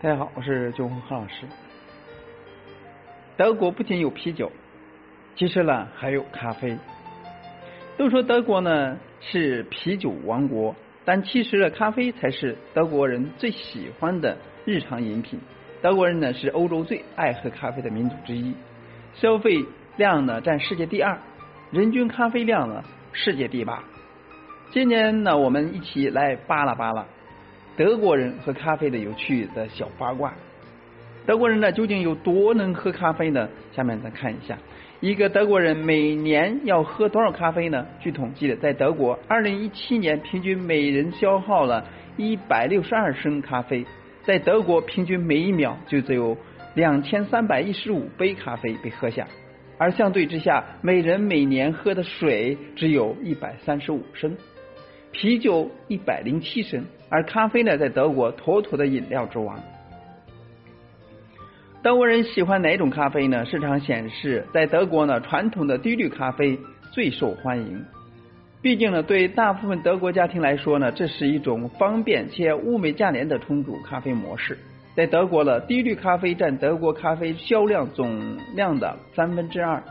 大家好，我是九红何老师。德国不仅有啤酒，其实呢还有咖啡。都说德国呢是啤酒王国，但其实呢咖啡才是德国人最喜欢的日常饮品。德国人呢是欧洲最爱喝咖啡的民族之一，消费量呢占世界第二，人均咖啡量呢世界第八。今年呢我们一起来扒拉扒拉。德国人喝咖啡的有趣的小八卦。德国人呢究竟有多能喝咖啡呢？下面咱看一下，一个德国人每年要喝多少咖啡呢？据统计，在德国，二零一七年平均每人消耗了一百六十二升咖啡，在德国平均每一秒就只有两千三百一十五杯咖啡被喝下，而相对之下，每人每年喝的水只有一百三十五升。啤酒一百零七升，而咖啡呢，在德国妥妥的饮料之王。德国人喜欢哪种咖啡呢？市场显示，在德国呢，传统的低滤咖啡最受欢迎。毕竟呢，对大部分德国家庭来说呢，这是一种方便且物美价廉的冲煮咖啡模式。在德国呢，低滤咖啡占德国咖啡销量总量的三分之二，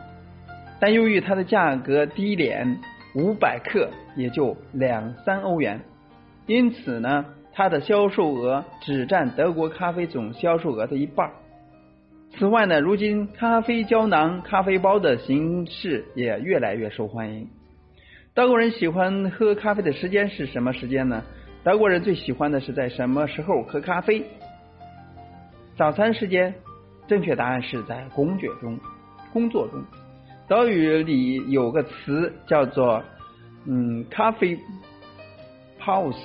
但由于它的价格低廉。五百克也就两三欧元，因此呢，它的销售额只占德国咖啡总销售额的一半。此外呢，如今咖啡胶囊、咖啡包的形式也越来越受欢迎。德国人喜欢喝咖啡的时间是什么时间呢？德国人最喜欢的是在什么时候喝咖啡？早餐时间，正确答案是在工作中，工作中。德语里有个词叫做“嗯，咖啡 pause”，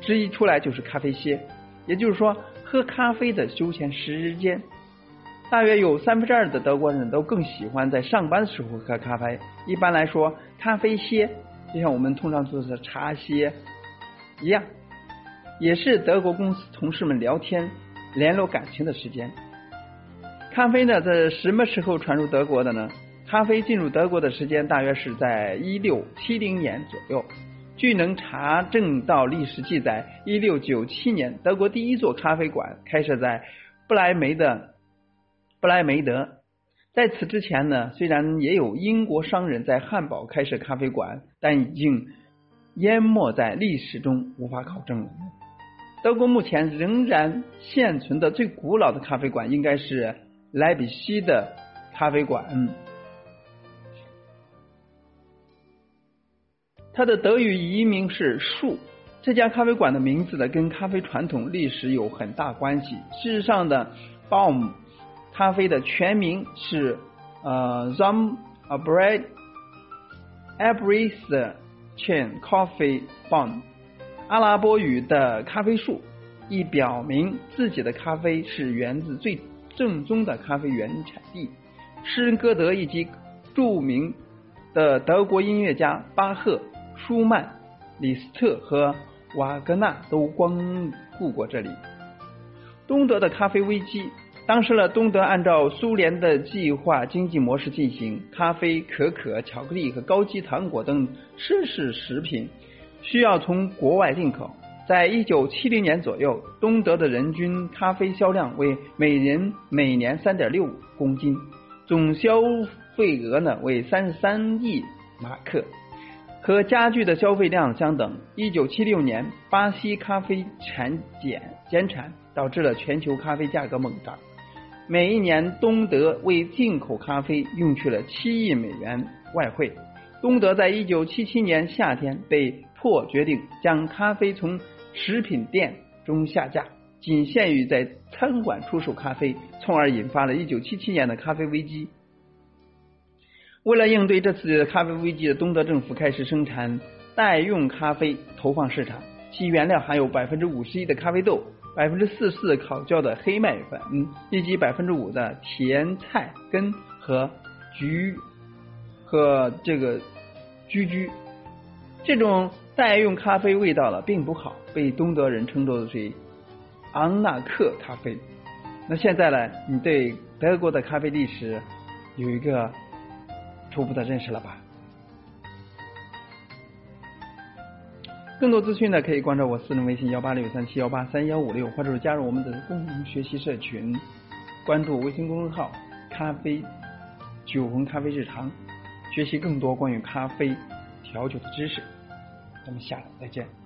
直译出来就是咖啡歇。也就是说，喝咖啡的休闲时间。大约有三分之二的德国人都更喜欢在上班的时候喝咖啡。一般来说，咖啡歇就像我们通常说的茶歇一样，也是德国公司同事们聊天、联络感情的时间。咖啡呢，在什么时候传入德国的呢？咖啡进入德国的时间大约是在一六七零年左右。据能查证到历史记载，一六九七年，德国第一座咖啡馆开设在布莱梅的布莱梅德。在此之前呢，虽然也有英国商人在汉堡开设咖啡馆，但已经淹没在历史中，无法考证了。德国目前仍然现存的最古老的咖啡馆，应该是莱比锡的咖啡馆。它的德语译名是“树”。这家咖啡馆的名字呢，跟咖啡传统历史有很大关系。事实上的，Baum 咖啡的全名是呃 Zum Abred Abris Chain Coffee Baum。阿拉伯语的“咖啡树”亦表明自己的咖啡是源自最正宗的咖啡原产地。诗人歌德以及著名的德国音乐家巴赫。舒曼、李斯特和瓦格纳都光顾过这里。东德的咖啡危机，当时呢，东德按照苏联的计划经济模式进行，咖啡、可可、巧克力和高级糖果等奢侈食品需要从国外进口。在一九七零年左右，东德的人均咖啡销量为每人每年三点六公斤，总消费额呢为三十三亿马克。和家具的消费量相等。一九七六年，巴西咖啡产减减产，导致了全球咖啡价格猛涨。每一年，东德为进口咖啡用去了七亿美元外汇。东德在一九七七年夏天被迫决定将咖啡从食品店中下架，仅限于在餐馆出售咖啡，从而引发了一九七七年的咖啡危机。为了应对这次的咖啡危机，东德政府开始生产代用咖啡投放市场，其原料含有百分之五十一的咖啡豆、百分之四四烤焦的黑麦粉，以及百分之五的甜菜根和菊和这个菊菊。这种代用咖啡味道呢并不好，被东德人称作是昂纳克咖啡。那现在呢，你对德国的咖啡历史有一个。初步的认识了吧？更多资讯呢，可以关注我私人微信幺八六三七幺八三幺五六，或者是加入我们的共同学习社群，关注微信公众号“咖啡酒红咖啡日常”，学习更多关于咖啡调酒的知识。咱们下次再见。